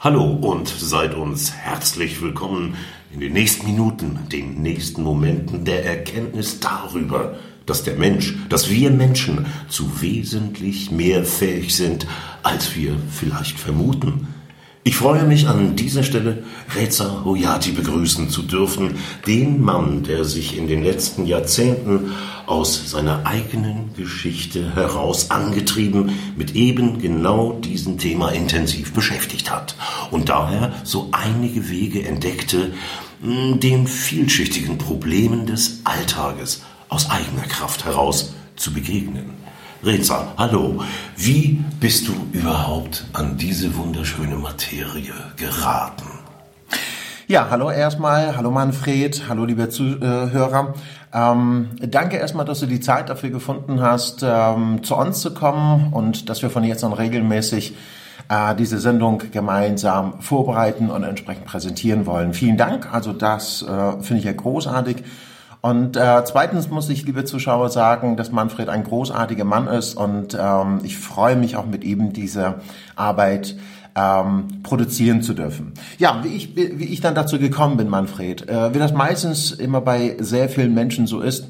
Hallo und seid uns herzlich willkommen in den nächsten Minuten, den nächsten Momenten der Erkenntnis darüber, dass der Mensch, dass wir Menschen zu wesentlich mehr fähig sind, als wir vielleicht vermuten. Ich freue mich an dieser Stelle, Reza Hoyati begrüßen zu dürfen, den Mann, der sich in den letzten Jahrzehnten aus seiner eigenen Geschichte heraus angetrieben mit eben genau diesem Thema intensiv beschäftigt hat und daher so einige Wege entdeckte, den vielschichtigen Problemen des Alltages aus eigener Kraft heraus zu begegnen. Reza, hallo. Wie bist du überhaupt an diese wunderschöne Materie geraten? Ja, hallo erstmal, hallo Manfred, hallo liebe Zuhörer. Ähm, danke erstmal, dass du die Zeit dafür gefunden hast, ähm, zu uns zu kommen und dass wir von jetzt an regelmäßig äh, diese Sendung gemeinsam vorbereiten und entsprechend präsentieren wollen. Vielen Dank, also das äh, finde ich ja großartig. Und äh, zweitens muss ich, liebe Zuschauer, sagen, dass Manfred ein großartiger Mann ist und ähm, ich freue mich auch mit ihm diese Arbeit ähm, produzieren zu dürfen. Ja, wie ich, wie ich dann dazu gekommen bin, Manfred, äh, wie das meistens immer bei sehr vielen Menschen so ist,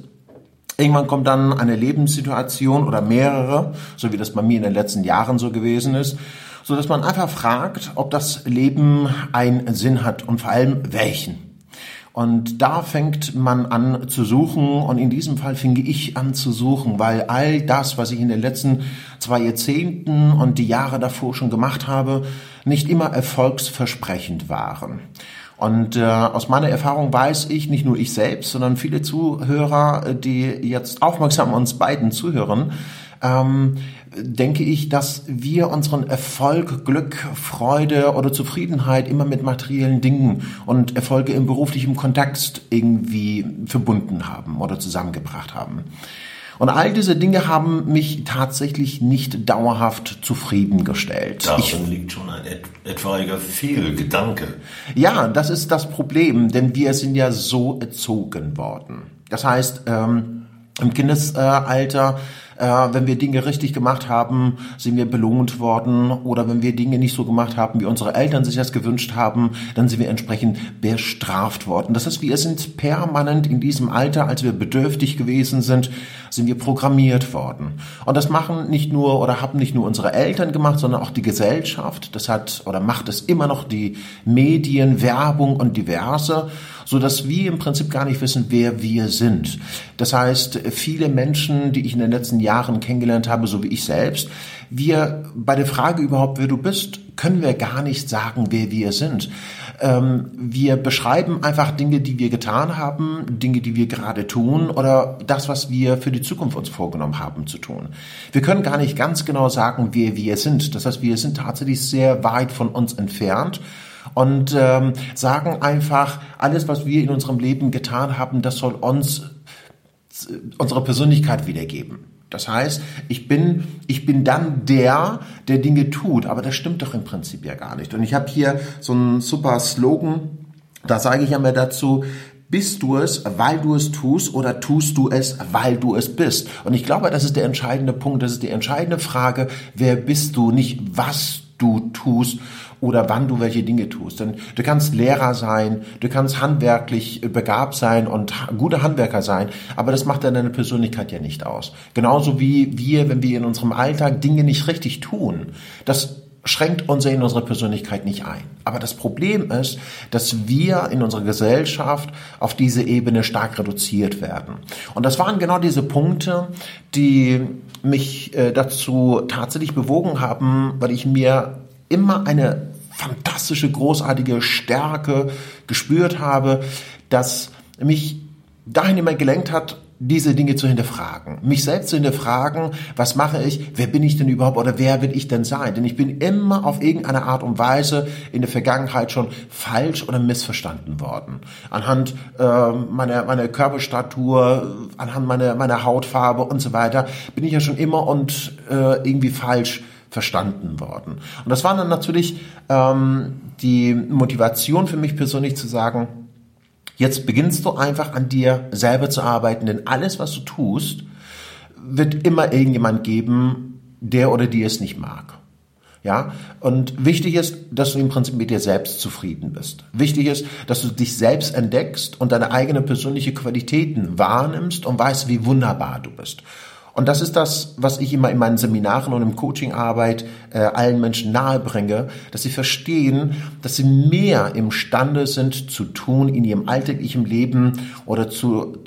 irgendwann kommt dann eine Lebenssituation oder mehrere, so wie das bei mir in den letzten Jahren so gewesen ist, so dass man einfach fragt, ob das Leben einen Sinn hat und vor allem welchen. Und da fängt man an zu suchen und in diesem Fall fing ich an zu suchen, weil all das, was ich in den letzten zwei Jahrzehnten und die Jahre davor schon gemacht habe, nicht immer erfolgsversprechend waren. Und äh, aus meiner Erfahrung weiß ich, nicht nur ich selbst, sondern viele Zuhörer, die jetzt aufmerksam uns beiden zuhören, ähm, denke ich, dass wir unseren Erfolg, Glück, Freude oder Zufriedenheit immer mit materiellen Dingen und Erfolge im beruflichen Kontext irgendwie verbunden haben oder zusammengebracht haben. Und all diese Dinge haben mich tatsächlich nicht dauerhaft zufriedengestellt. Darin ich, liegt schon ein et etwaiger Fehlgedanke. Ja, das ist das Problem, denn wir sind ja so erzogen worden. Das heißt, ähm, im Kindesalter äh, wenn wir Dinge richtig gemacht haben, sind wir belohnt worden oder wenn wir Dinge nicht so gemacht haben, wie unsere Eltern sich das gewünscht haben, dann sind wir entsprechend bestraft worden. Das heißt, wir sind permanent in diesem Alter, als wir bedürftig gewesen sind, sind wir programmiert worden. Und das machen nicht nur oder haben nicht nur unsere Eltern gemacht, sondern auch die Gesellschaft. Das hat oder macht es immer noch die Medien, Werbung und diverse so dass wir im Prinzip gar nicht wissen, wer wir sind. Das heißt, viele Menschen, die ich in den letzten Jahren kennengelernt habe, so wie ich selbst, wir bei der Frage überhaupt, wer du bist, können wir gar nicht sagen, wer wir sind. Ähm, wir beschreiben einfach Dinge, die wir getan haben, Dinge, die wir gerade tun oder das, was wir für die Zukunft uns vorgenommen haben zu tun. Wir können gar nicht ganz genau sagen, wer wir sind. Das heißt, wir sind tatsächlich sehr weit von uns entfernt und ähm, sagen einfach, alles, was wir in unserem Leben getan haben, das soll uns unsere Persönlichkeit wiedergeben. Das heißt, ich bin, ich bin dann der, der Dinge tut, aber das stimmt doch im Prinzip ja gar nicht. Und ich habe hier so einen super Slogan, da sage ich ja mir dazu, bist du es, weil du es tust oder tust du es, weil du es bist? Und ich glaube, das ist der entscheidende Punkt, das ist die entscheidende Frage, wer bist du, nicht was du tust oder wann du welche Dinge tust. Denn du kannst Lehrer sein, du kannst handwerklich begabt sein und guter Handwerker sein, aber das macht deine Persönlichkeit ja nicht aus. Genauso wie wir, wenn wir in unserem Alltag Dinge nicht richtig tun. Das schränkt uns in unserer Persönlichkeit nicht ein. Aber das Problem ist, dass wir in unserer Gesellschaft auf diese Ebene stark reduziert werden. Und das waren genau diese Punkte, die mich äh, dazu tatsächlich bewogen haben, weil ich mir immer eine fantastische, großartige Stärke gespürt habe, dass mich dahin immer gelenkt hat, diese Dinge zu hinterfragen, mich selbst zu hinterfragen, was mache ich, wer bin ich denn überhaupt oder wer will ich denn sein? Denn ich bin immer auf irgendeine Art und Weise in der Vergangenheit schon falsch oder missverstanden worden. Anhand äh, meiner, meiner Körperstatur, anhand meiner, meiner Hautfarbe und so weiter bin ich ja schon immer und äh, irgendwie falsch verstanden worden. Und das war dann natürlich ähm, die Motivation für mich persönlich zu sagen, jetzt beginnst du einfach an dir selber zu arbeiten, denn alles, was du tust, wird immer irgendjemand geben, der oder die es nicht mag. Ja, und wichtig ist, dass du im Prinzip mit dir selbst zufrieden bist. Wichtig ist, dass du dich selbst entdeckst und deine eigenen persönliche Qualitäten wahrnimmst und weißt, wie wunderbar du bist. Und das ist das, was ich immer in meinen Seminaren und im Coachingarbeit äh, allen Menschen nahebringe, dass sie verstehen, dass sie mehr imstande sind zu tun in ihrem alltäglichen Leben oder zu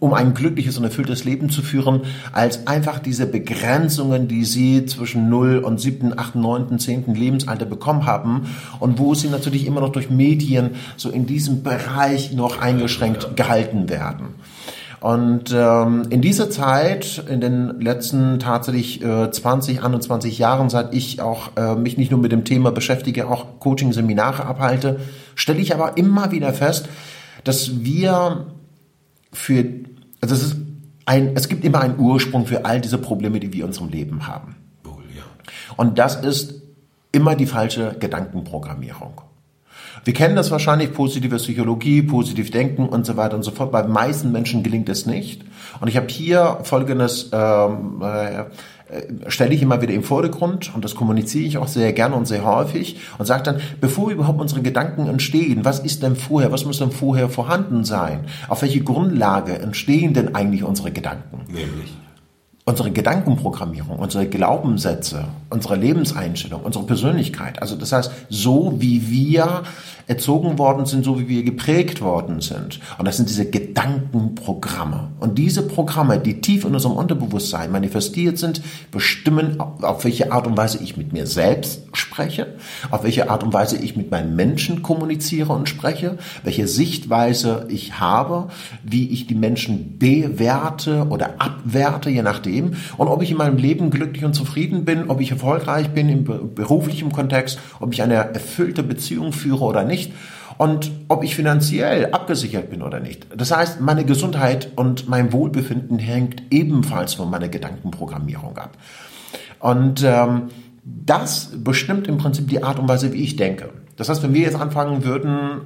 um ein glückliches und erfülltes Leben zu führen, als einfach diese Begrenzungen, die sie zwischen 0 und 7., 8., 9., 10. Lebensalter bekommen haben und wo sie natürlich immer noch durch Medien so in diesem Bereich noch eingeschränkt gehalten werden. Und ähm, in dieser Zeit, in den letzten tatsächlich äh, 20, 21 Jahren, seit ich auch äh, mich nicht nur mit dem Thema beschäftige, auch Coaching-Seminare abhalte, stelle ich aber immer wieder fest, dass wir für, also es ist ein, es gibt immer einen Ursprung für all diese Probleme, die wir in unserem Leben haben. Ja. Und das ist immer die falsche Gedankenprogrammierung. Wir kennen das wahrscheinlich, positive Psychologie, positiv denken und so weiter und so fort. Bei meisten Menschen gelingt es nicht. Und ich habe hier folgendes, ähm, äh, stelle ich immer wieder im Vordergrund und das kommuniziere ich auch sehr gerne und sehr häufig und sage dann, bevor überhaupt unsere Gedanken entstehen, was ist denn vorher, was muss denn vorher vorhanden sein? Auf welche Grundlage entstehen denn eigentlich unsere Gedanken? Nämlich unsere Gedankenprogrammierung, unsere Glaubenssätze, unsere Lebenseinstellung, unsere Persönlichkeit. Also das heißt, so wie wir erzogen worden sind, so wie wir geprägt worden sind. Und das sind diese Gedankenprogramme. Und diese Programme, die tief in unserem Unterbewusstsein manifestiert sind, bestimmen, auf welche Art und Weise ich mit mir selbst spreche, auf welche Art und Weise ich mit meinen Menschen kommuniziere und spreche, welche Sichtweise ich habe, wie ich die Menschen bewerte oder abwerte, je nachdem, und ob ich in meinem Leben glücklich und zufrieden bin, ob ich erfolgreich bin im beruflichen Kontext, ob ich eine erfüllte Beziehung führe oder nicht und ob ich finanziell abgesichert bin oder nicht. Das heißt, meine Gesundheit und mein Wohlbefinden hängt ebenfalls von meiner Gedankenprogrammierung ab. Und ähm, das bestimmt im Prinzip die Art und Weise, wie ich denke. Das heißt, wenn wir jetzt anfangen würden,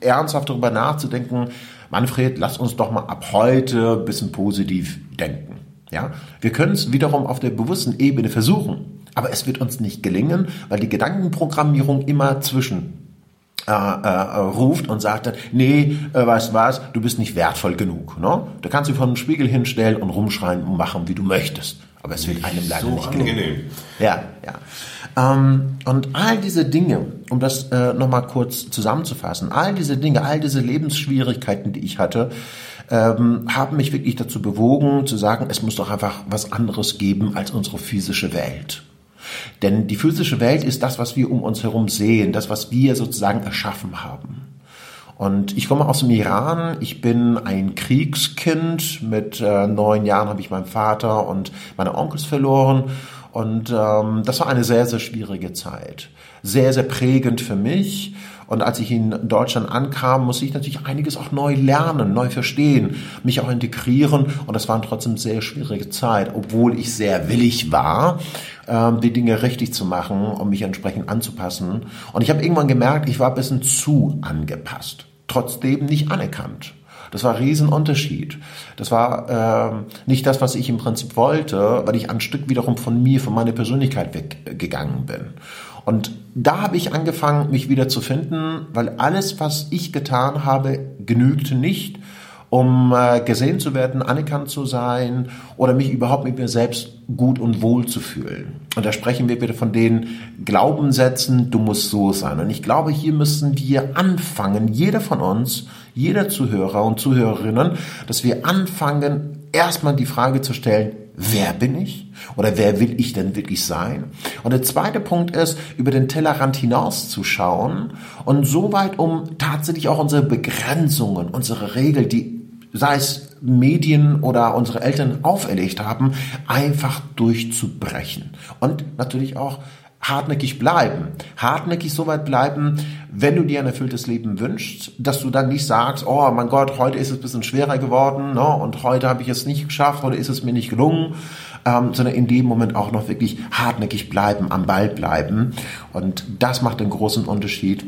ernsthaft darüber nachzudenken, Manfred, lass uns doch mal ab heute ein bisschen positiv denken. Ja, wir können es wiederum auf der bewussten Ebene versuchen, aber es wird uns nicht gelingen, weil die Gedankenprogrammierung immer zwischen äh, äh, ruft und sagt dann, nee, äh, weißt was, du bist nicht wertvoll genug. Ne? Du kannst dich vor den Spiegel hinstellen und rumschreien und machen, wie du möchtest. Aber es wird einem leider so nicht gelingen. Angenehm. Ja, ja. Ähm, und all diese Dinge, um das äh, nochmal kurz zusammenzufassen, all diese Dinge, all diese Lebensschwierigkeiten, die ich hatte, ähm, haben mich wirklich dazu bewogen, zu sagen, es muss doch einfach was anderes geben als unsere physische Welt. Denn die physische Welt ist das, was wir um uns herum sehen, das, was wir sozusagen erschaffen haben. Und ich komme aus dem Iran. Ich bin ein Kriegskind. Mit äh, neun Jahren habe ich meinen Vater und meine Onkels verloren. Und ähm, das war eine sehr, sehr schwierige Zeit. Sehr, sehr prägend für mich. Und als ich in Deutschland ankam, musste ich natürlich einiges auch neu lernen, neu verstehen, mich auch integrieren. Und das war trotzdem sehr schwierige Zeit, obwohl ich sehr willig war, ähm, die Dinge richtig zu machen, um mich entsprechend anzupassen. Und ich habe irgendwann gemerkt, ich war ein bisschen zu angepasst trotzdem nicht anerkannt. Das war ein Riesenunterschied. Das war äh, nicht das, was ich im Prinzip wollte, weil ich ein Stück wiederum von mir, von meiner Persönlichkeit weggegangen bin. Und da habe ich angefangen, mich wieder zu finden, weil alles, was ich getan habe, genügte nicht, um äh, gesehen zu werden, anerkannt zu sein oder mich überhaupt mit mir selbst gut und wohl zu fühlen. Und da sprechen wir bitte von den Glaubenssätzen, du musst so sein. Und ich glaube, hier müssen wir anfangen, jeder von uns, jeder Zuhörer und Zuhörerinnen, dass wir anfangen, erstmal die Frage zu stellen, wer bin ich? Oder wer will ich denn wirklich sein? Und der zweite Punkt ist, über den Tellerrand hinaus zu schauen und so weit, um tatsächlich auch unsere Begrenzungen, unsere Regeln, die sei es Medien oder unsere Eltern auferlegt haben, einfach durchzubrechen. Und natürlich auch hartnäckig bleiben. Hartnäckig so weit bleiben, wenn du dir ein erfülltes Leben wünschst, dass du dann nicht sagst, oh mein Gott, heute ist es ein bisschen schwerer geworden ne, und heute habe ich es nicht geschafft oder ist es mir nicht gelungen, ähm, sondern in dem Moment auch noch wirklich hartnäckig bleiben, am Ball bleiben. Und das macht den großen Unterschied.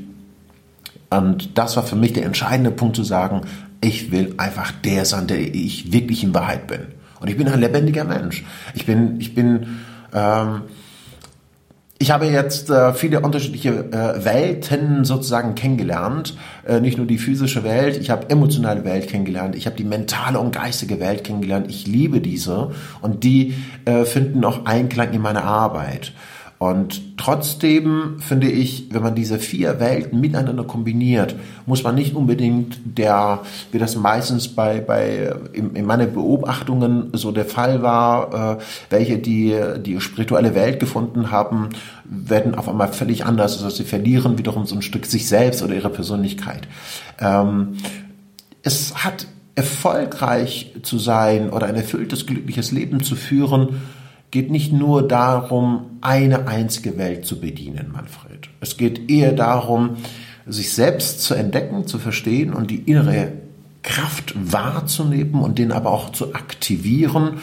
Und das war für mich der entscheidende Punkt zu sagen, ich will einfach der sein, der ich wirklich in Wahrheit bin. Und ich bin ein lebendiger Mensch. Ich bin, ich bin, ähm, ich habe jetzt äh, viele unterschiedliche äh, Welten sozusagen kennengelernt. Äh, nicht nur die physische Welt, ich habe emotionale Welt kennengelernt, ich habe die mentale und geistige Welt kennengelernt. Ich liebe diese und die äh, finden auch Einklang in meiner Arbeit. Und trotzdem finde ich, wenn man diese vier Welten miteinander kombiniert, muss man nicht unbedingt der, wie das meistens bei, bei in, in meinen Beobachtungen so der Fall war, äh, welche die die spirituelle Welt gefunden haben, werden auf einmal völlig anders. Also sie verlieren wiederum so ein Stück sich selbst oder ihre Persönlichkeit. Ähm, es hat erfolgreich zu sein oder ein erfülltes, glückliches Leben zu führen, geht nicht nur darum, eine einzige Welt zu bedienen, Manfred. Es geht eher darum, sich selbst zu entdecken, zu verstehen und die innere Kraft wahrzunehmen und den aber auch zu aktivieren.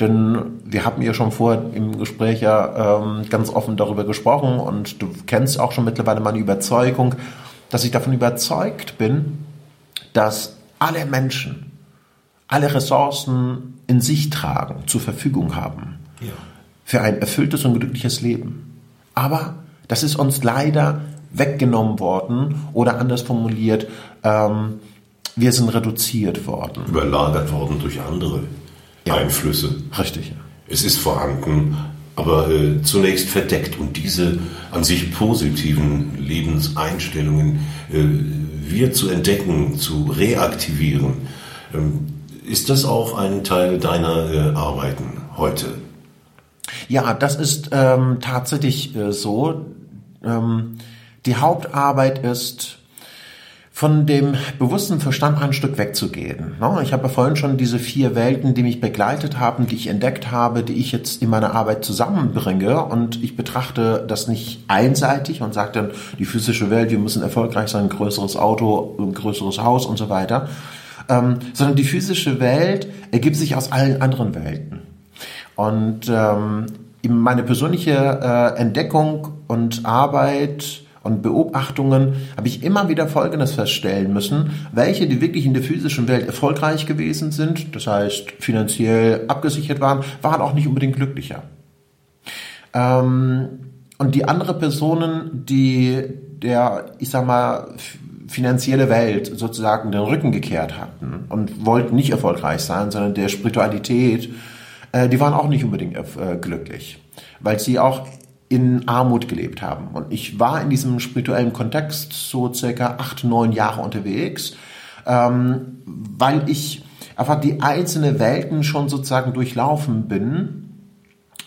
Denn wir haben ja schon vorher im Gespräch ja ähm, ganz offen darüber gesprochen und du kennst auch schon mittlerweile meine Überzeugung, dass ich davon überzeugt bin, dass alle Menschen alle Ressourcen in sich tragen, zur Verfügung haben ja. für ein erfülltes und glückliches Leben. Aber das ist uns leider weggenommen worden oder anders formuliert, ähm, wir sind reduziert worden. Überlagert worden durch andere ja. Einflüsse. Richtig. Ja. Es ist vorhanden, aber äh, zunächst verdeckt. Und diese an sich positiven Lebenseinstellungen äh, wir zu entdecken, zu reaktivieren, ähm, ist das auch ein Teil deiner äh, Arbeiten heute? Ja, das ist ähm, tatsächlich äh, so. Ähm, die Hauptarbeit ist, von dem bewussten Verstand ein Stück wegzugehen. Ne? Ich habe ja vorhin schon diese vier Welten, die mich begleitet haben, die ich entdeckt habe, die ich jetzt in meiner Arbeit zusammenbringe und ich betrachte das nicht einseitig und sage dann, die physische Welt, wir müssen erfolgreich sein, ein größeres Auto, größeres Haus und so weiter, ähm, sondern die physische Welt ergibt sich aus allen anderen Welten. Und ähm, meine persönliche äh, Entdeckung und Arbeit und Beobachtungen habe ich immer wieder Folgendes feststellen müssen. Welche, die wirklich in der physischen Welt erfolgreich gewesen sind, das heißt finanziell abgesichert waren, waren auch nicht unbedingt glücklicher. Ähm, und die andere Personen, die der, ich sag mal, finanzielle Welt sozusagen den Rücken gekehrt hatten und wollten nicht erfolgreich sein, sondern der Spiritualität äh, die waren auch nicht unbedingt äh, glücklich, weil sie auch in Armut gelebt haben. Und ich war in diesem spirituellen Kontext so circa acht, neun Jahre unterwegs, ähm, weil ich einfach die einzelnen Welten schon sozusagen durchlaufen bin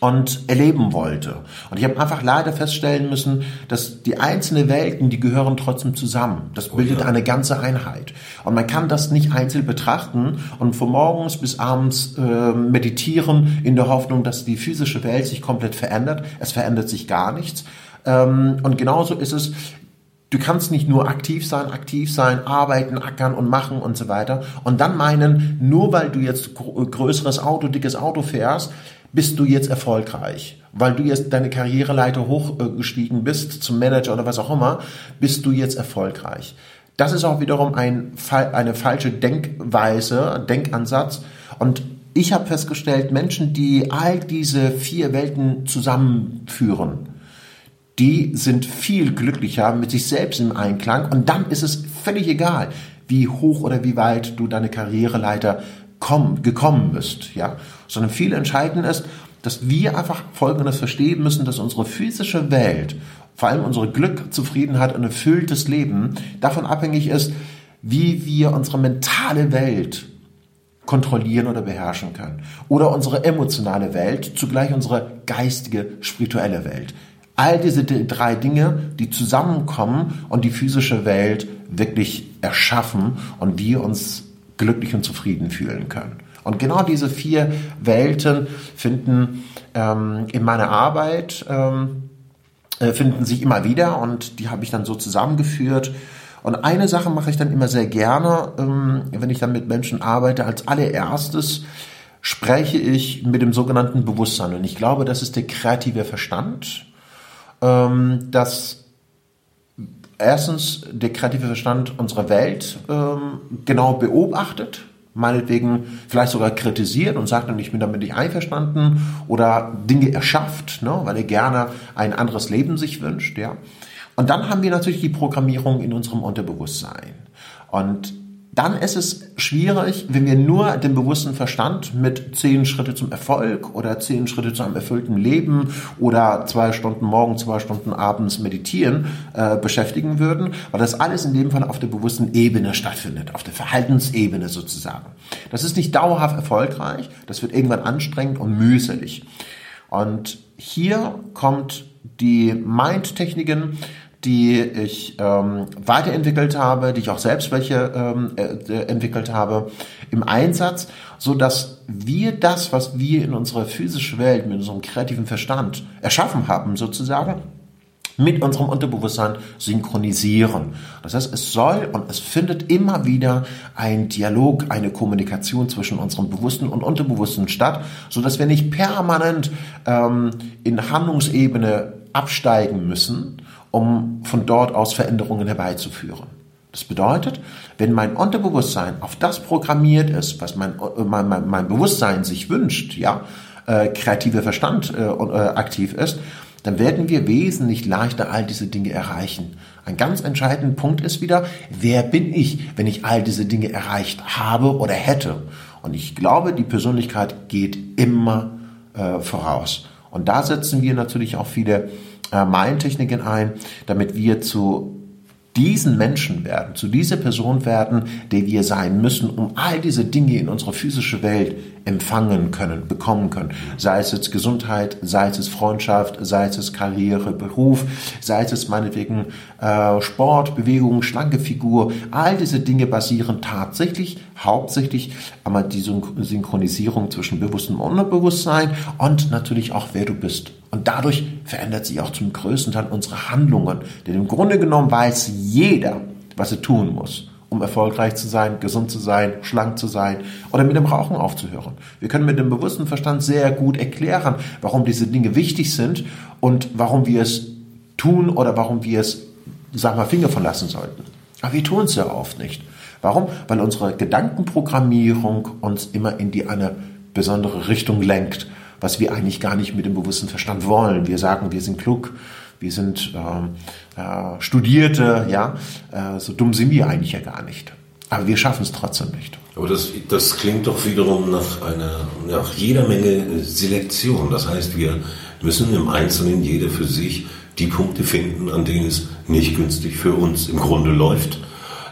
und erleben wollte. Und ich habe einfach leider feststellen müssen, dass die einzelnen Welten, die gehören trotzdem zusammen. Das oh bildet oh ja. eine ganze Einheit. Und man kann das nicht einzeln betrachten und von morgens bis abends äh, meditieren in der Hoffnung, dass die physische Welt sich komplett verändert. Es verändert sich gar nichts. Ähm, und genauso ist es Du kannst nicht nur aktiv sein, aktiv sein, arbeiten, ackern und machen und so weiter. Und dann meinen, nur weil du jetzt größeres Auto, dickes Auto fährst, bist du jetzt erfolgreich. Weil du jetzt deine Karriereleiter hochgestiegen bist zum Manager oder was auch immer, bist du jetzt erfolgreich. Das ist auch wiederum ein, eine falsche Denkweise, Denkansatz. Und ich habe festgestellt, Menschen, die all diese vier Welten zusammenführen, die sind viel glücklicher mit sich selbst im Einklang. Und dann ist es völlig egal, wie hoch oder wie weit du deine Karriereleiter komm, gekommen bist, ja, sondern viel entscheidend ist, dass wir einfach Folgendes verstehen müssen, dass unsere physische Welt, vor allem unsere Glück, Zufriedenheit und erfülltes Leben davon abhängig ist, wie wir unsere mentale Welt kontrollieren oder beherrschen können. Oder unsere emotionale Welt, zugleich unsere geistige, spirituelle Welt. All diese drei Dinge, die zusammenkommen und die physische Welt wirklich erschaffen und wir uns glücklich und zufrieden fühlen können. Und genau diese vier Welten finden ähm, in meiner Arbeit ähm, äh, finden sich immer wieder und die habe ich dann so zusammengeführt. Und eine Sache mache ich dann immer sehr gerne, ähm, wenn ich dann mit Menschen arbeite. Als allererstes spreche ich mit dem sogenannten Bewusstsein. Und ich glaube, das ist der kreative Verstand, ähm, dass erstens der kreative Verstand unsere Welt ähm, genau beobachtet meinetwegen vielleicht sogar kritisiert und sagt ich bin damit nicht einverstanden oder Dinge erschafft, ne, weil er gerne ein anderes Leben sich wünscht, ja. Und dann haben wir natürlich die Programmierung in unserem Unterbewusstsein. Und dann ist es schwierig, wenn wir nur den bewussten Verstand mit zehn Schritte zum Erfolg oder zehn Schritte zu einem erfüllten Leben oder zwei Stunden morgen, zwei Stunden abends meditieren äh, beschäftigen würden, weil das alles in dem Fall auf der bewussten Ebene stattfindet, auf der Verhaltensebene sozusagen. Das ist nicht dauerhaft erfolgreich, das wird irgendwann anstrengend und mühselig. Und hier kommt die Mind-Techniken die ich ähm, weiterentwickelt habe, die ich auch selbst welche ähm, äh, entwickelt habe, im Einsatz, so dass wir das, was wir in unserer physischen Welt mit unserem kreativen Verstand erschaffen haben, sozusagen, mit unserem Unterbewusstsein synchronisieren. Das heißt, es soll und es findet immer wieder ein Dialog, eine Kommunikation zwischen unserem Bewussten und Unterbewussten statt, so dass wir nicht permanent ähm, in Handlungsebene absteigen müssen, um von dort aus Veränderungen herbeizuführen. Das bedeutet, wenn mein Unterbewusstsein auf das programmiert ist, was mein, äh, mein, mein, mein Bewusstsein sich wünscht, ja, äh, kreativer Verstand äh, äh, aktiv ist, dann werden wir wesentlich leichter all diese Dinge erreichen. Ein ganz entscheidender Punkt ist wieder, wer bin ich, wenn ich all diese Dinge erreicht habe oder hätte? Und ich glaube, die Persönlichkeit geht immer äh, voraus. Und da setzen wir natürlich auch viele äh, Mindtechniken ein, damit wir zu diesen Menschen werden, zu dieser Person werden, der wir sein müssen, um all diese Dinge in unserer physischen Welt empfangen können, bekommen können. Sei es jetzt Gesundheit, sei es Freundschaft, sei es Karriere, Beruf, sei es meinetwegen äh, Sport, Bewegung, schlanke Figur. All diese Dinge basieren tatsächlich hauptsächlich einmal die Synchronisierung zwischen Bewusstsein und Unterbewusstsein und natürlich auch, wer du bist. Und dadurch verändert sich auch zum größten Teil unsere Handlungen. Denn im Grunde genommen weiß jeder, was er tun muss um erfolgreich zu sein, gesund zu sein, schlank zu sein oder mit dem Rauchen aufzuhören. Wir können mit dem bewussten Verstand sehr gut erklären, warum diese Dinge wichtig sind und warum wir es tun oder warum wir es, sagen wir, Finger verlassen sollten. Aber wir tun es sehr oft nicht. Warum? Weil unsere Gedankenprogrammierung uns immer in die eine besondere Richtung lenkt, was wir eigentlich gar nicht mit dem bewussten Verstand wollen. Wir sagen, wir sind klug, wir sind äh, äh, Studierte, ja, äh, so dumm sind wir eigentlich ja gar nicht. Aber wir schaffen es trotzdem nicht. Aber das, das klingt doch wiederum nach einer, nach jeder Menge Selektion. Das heißt, wir müssen im Einzelnen jeder für sich die Punkte finden, an denen es nicht günstig für uns im Grunde läuft äh,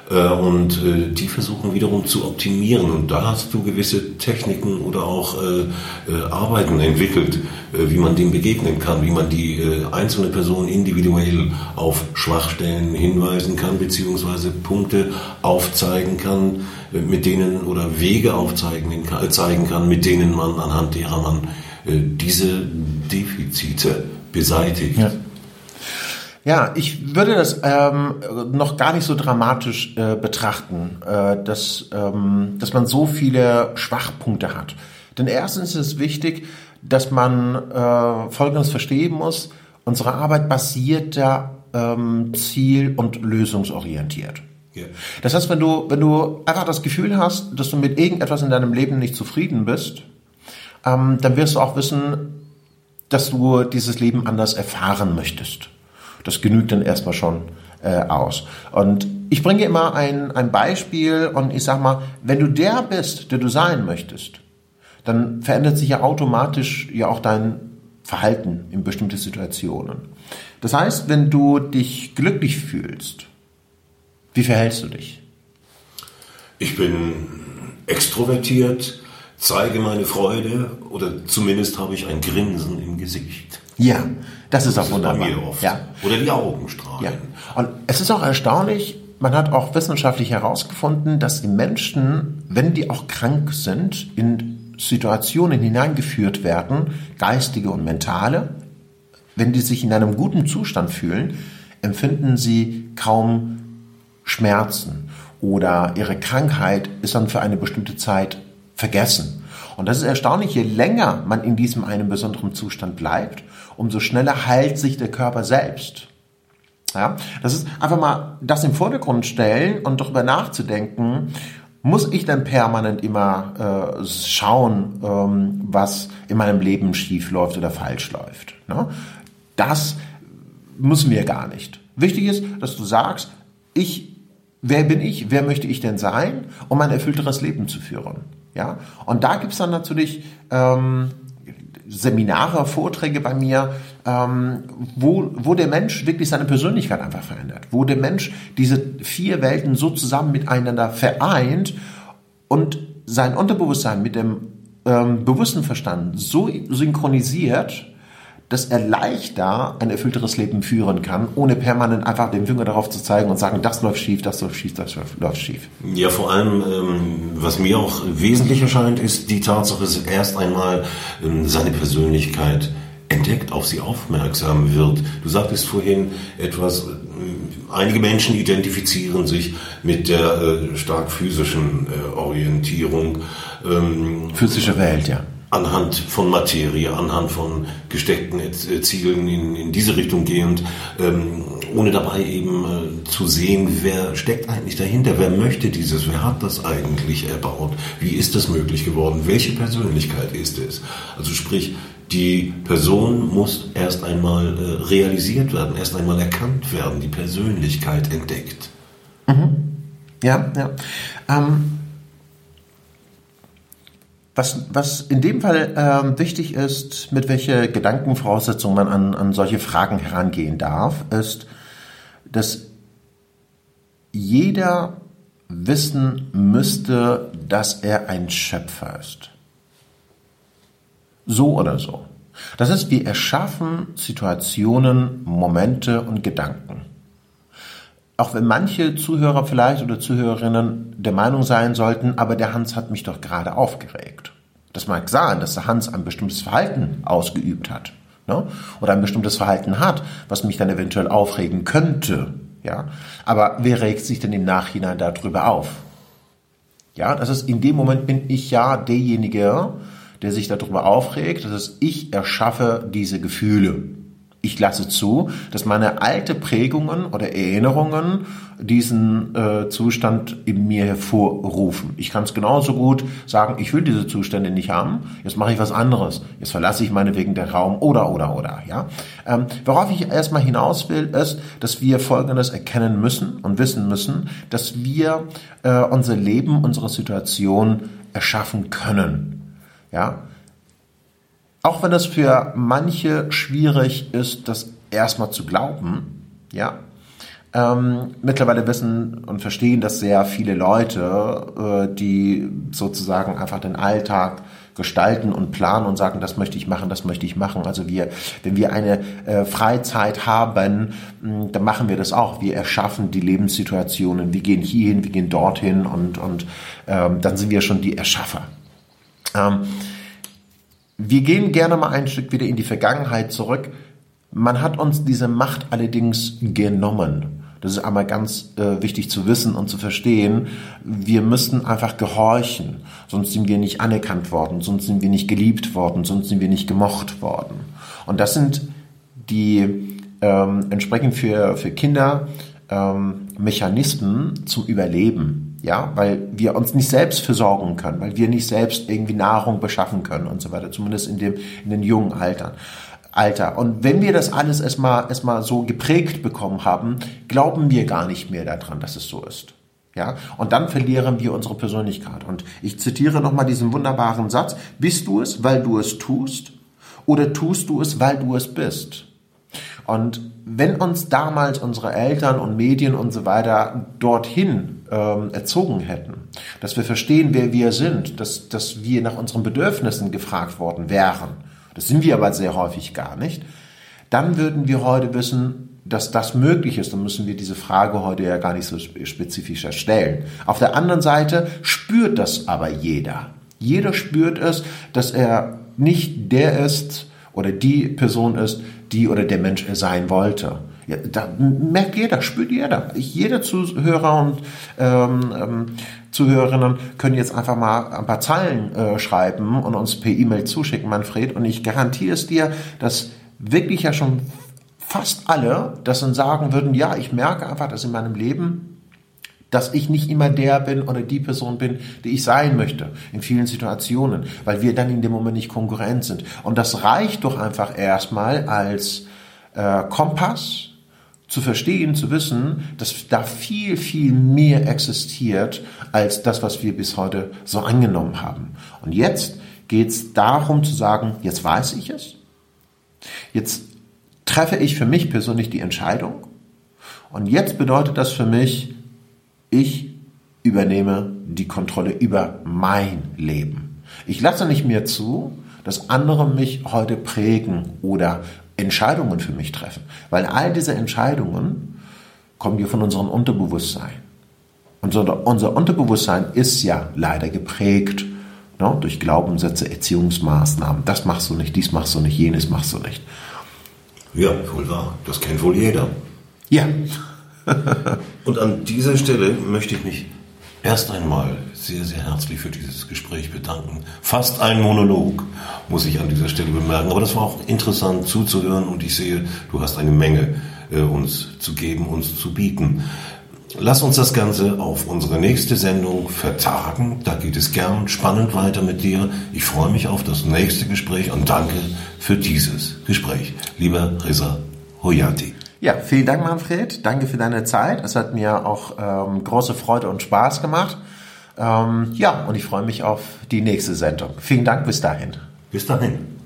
und äh, die versuchen wiederum zu optimieren. Und da hast du gewisse Techniken oder auch äh, Arbeiten entwickelt, wie man dem begegnen kann, wie man die einzelne Person individuell auf Schwachstellen hinweisen kann, beziehungsweise Punkte aufzeigen kann, mit denen oder Wege aufzeigen zeigen kann, mit denen man anhand derer man diese Defizite beseitigt. Ja. Ja, ich würde das ähm, noch gar nicht so dramatisch äh, betrachten, äh, dass, ähm, dass man so viele Schwachpunkte hat. Denn erstens ist es wichtig, dass man äh, Folgendes verstehen muss. Unsere Arbeit basiert ja ähm, ziel- und lösungsorientiert. Yeah. Das heißt, wenn du, wenn du einfach das Gefühl hast, dass du mit irgendetwas in deinem Leben nicht zufrieden bist, ähm, dann wirst du auch wissen, dass du dieses Leben anders erfahren möchtest. Das genügt dann erstmal schon äh, aus. Und ich bringe immer ein, ein Beispiel und ich sage mal, wenn du der bist, der du sein möchtest, dann verändert sich ja automatisch ja auch dein Verhalten in bestimmten Situationen. Das heißt, wenn du dich glücklich fühlst, wie verhältst du dich? Ich bin extrovertiert, zeige meine Freude oder zumindest habe ich ein Grinsen im Gesicht. Ja, das ist auch wunderbar. Bei mir oft. Ja. Oder die Augen strahlen. Ja. Und es ist auch erstaunlich, man hat auch wissenschaftlich herausgefunden, dass die Menschen, wenn die auch krank sind, in Situationen hineingeführt werden, geistige und mentale, wenn die sich in einem guten Zustand fühlen, empfinden sie kaum Schmerzen oder ihre Krankheit ist dann für eine bestimmte Zeit vergessen. Und das ist erstaunlich, je länger man in diesem einen besonderen Zustand bleibt, umso schneller heilt sich der Körper selbst. Ja, das ist einfach mal das im Vordergrund stellen und darüber nachzudenken, muss ich dann permanent immer äh, schauen, ähm, was in meinem Leben schief läuft oder falsch läuft. Ne? Das müssen wir gar nicht. Wichtig ist, dass du sagst, ich, wer bin ich, wer möchte ich denn sein, um ein erfüllteres Leben zu führen. Ja? Und da gibt's dann natürlich ähm, Seminare, Vorträge bei mir, ähm, wo, wo der Mensch wirklich seine Persönlichkeit einfach verändert, wo der Mensch diese vier Welten so zusammen miteinander vereint und sein Unterbewusstsein mit dem ähm, bewussten Verstand so synchronisiert, dass er leichter ein erfüllteres Leben führen kann, ohne permanent einfach den Finger darauf zu zeigen und sagen, das läuft schief, das läuft schief, das läuft schief. Ja, vor allem, ähm, was mir auch wesentlich erscheint, ist die Tatsache, dass erst einmal ähm, seine Persönlichkeit entdeckt, auf sie aufmerksam wird. Du sagtest vorhin etwas, äh, einige Menschen identifizieren sich mit der äh, stark physischen äh, Orientierung. Ähm, Physische Welt, ja anhand von Materie, anhand von gesteckten äh, Zielen in, in diese Richtung gehend, ähm, ohne dabei eben äh, zu sehen, wer steckt eigentlich dahinter, wer möchte dieses, wer hat das eigentlich erbaut, wie ist das möglich geworden, welche Persönlichkeit ist es? Also sprich, die Person muss erst einmal äh, realisiert werden, erst einmal erkannt werden, die Persönlichkeit entdeckt. Mhm. Ja, ja. Ähm was, was in dem Fall ähm, wichtig ist, mit welcher Gedankenvoraussetzung man an, an solche Fragen herangehen darf, ist, dass jeder wissen müsste, dass er ein Schöpfer ist. So oder so. Das heißt, wir erschaffen Situationen, Momente und Gedanken. Auch wenn manche Zuhörer vielleicht oder Zuhörerinnen der Meinung sein sollten, aber der Hans hat mich doch gerade aufgeregt. Das mag sein, dass der Hans ein bestimmtes Verhalten ausgeübt hat. Ne? Oder ein bestimmtes Verhalten hat, was mich dann eventuell aufregen könnte. Ja? Aber wer regt sich denn im Nachhinein darüber auf? Ja, das ist, in dem Moment bin ich ja derjenige, der sich darüber aufregt. Das heißt, ich erschaffe diese Gefühle. Ich lasse zu, dass meine alte Prägungen oder Erinnerungen diesen äh, Zustand in mir hervorrufen. Ich kann es genauso gut sagen, ich will diese Zustände nicht haben, jetzt mache ich was anderes, jetzt verlasse ich meinetwegen den Raum oder oder oder. Ja, ähm, Worauf ich erstmal hinaus will, ist, dass wir Folgendes erkennen müssen und wissen müssen, dass wir äh, unser Leben, unsere Situation erschaffen können. Ja, auch wenn es für manche schwierig ist, das erstmal zu glauben, ja, ähm, mittlerweile wissen und verstehen das sehr viele Leute, äh, die sozusagen einfach den Alltag gestalten und planen und sagen, das möchte ich machen, das möchte ich machen. Also wir, wenn wir eine äh, Freizeit haben, mh, dann machen wir das auch. Wir erschaffen die Lebenssituationen. Wir gehen hierhin, wir gehen dorthin und, und ähm, dann sind wir schon die Erschaffer. Ähm, wir gehen gerne mal ein Stück wieder in die Vergangenheit zurück. Man hat uns diese Macht allerdings genommen. Das ist einmal ganz äh, wichtig zu wissen und zu verstehen. Wir müssen einfach gehorchen, sonst sind wir nicht anerkannt worden, sonst sind wir nicht geliebt worden, sonst sind wir nicht gemocht worden. Und das sind die ähm, entsprechend für, für Kinder ähm, Mechanismen zum Überleben ja, weil wir uns nicht selbst versorgen können, weil wir nicht selbst irgendwie Nahrung beschaffen können und so weiter, zumindest in dem, in den jungen Altern. Alter. Und wenn wir das alles erstmal, erstmal so geprägt bekommen haben, glauben wir gar nicht mehr daran, dass es so ist. Ja, und dann verlieren wir unsere Persönlichkeit. Und ich zitiere nochmal diesen wunderbaren Satz. Bist du es, weil du es tust? Oder tust du es, weil du es bist? Und wenn uns damals unsere Eltern und Medien und so weiter dorthin ähm, erzogen hätten, dass wir verstehen, wer wir sind, dass, dass wir nach unseren Bedürfnissen gefragt worden wären, das sind wir aber sehr häufig gar nicht, dann würden wir heute wissen, dass das möglich ist, dann müssen wir diese Frage heute ja gar nicht so spezifischer stellen. Auf der anderen Seite spürt das aber jeder. Jeder spürt es, dass er nicht der ist oder die Person ist, die oder der Mensch sein wollte. Ja, da merkt jeder, spürt jeder. Jeder Zuhörer und ähm, ähm, Zuhörerinnen können jetzt einfach mal ein paar Zeilen äh, schreiben und uns per E-Mail zuschicken, Manfred. Und ich garantiere es dir, dass wirklich ja schon fast alle das dann sagen würden, ja, ich merke einfach, dass in meinem Leben dass ich nicht immer der bin oder die Person bin, die ich sein möchte in vielen Situationen, weil wir dann in dem Moment nicht konkurrent sind. Und das reicht doch einfach erstmal als äh, Kompass zu verstehen, zu wissen, dass da viel, viel mehr existiert als das, was wir bis heute so angenommen haben. Und jetzt geht es darum zu sagen, jetzt weiß ich es, jetzt treffe ich für mich persönlich die Entscheidung und jetzt bedeutet das für mich, ich übernehme die Kontrolle über mein Leben. Ich lasse nicht mehr zu, dass andere mich heute prägen oder Entscheidungen für mich treffen. Weil all diese Entscheidungen kommen ja von unserem Unterbewusstsein. Und unser Unterbewusstsein ist ja leider geprägt ne, durch Glaubenssätze, Erziehungsmaßnahmen. Das machst du nicht, dies machst du nicht, jenes machst du nicht. Ja, wohl wahr. Das kennt wohl jeder. Ja. Und an dieser Stelle möchte ich mich erst einmal sehr, sehr herzlich für dieses Gespräch bedanken. Fast ein Monolog, muss ich an dieser Stelle bemerken. Aber das war auch interessant zuzuhören und ich sehe, du hast eine Menge äh, uns zu geben, uns zu bieten. Lass uns das Ganze auf unsere nächste Sendung vertagen. Da geht es gern spannend weiter mit dir. Ich freue mich auf das nächste Gespräch und danke für dieses Gespräch. Lieber Reza Hoyati. Ja, vielen Dank, Manfred. Danke für deine Zeit. Es hat mir auch ähm, große Freude und Spaß gemacht. Ähm, ja, und ich freue mich auf die nächste Sendung. Vielen Dank bis dahin. Bis dahin.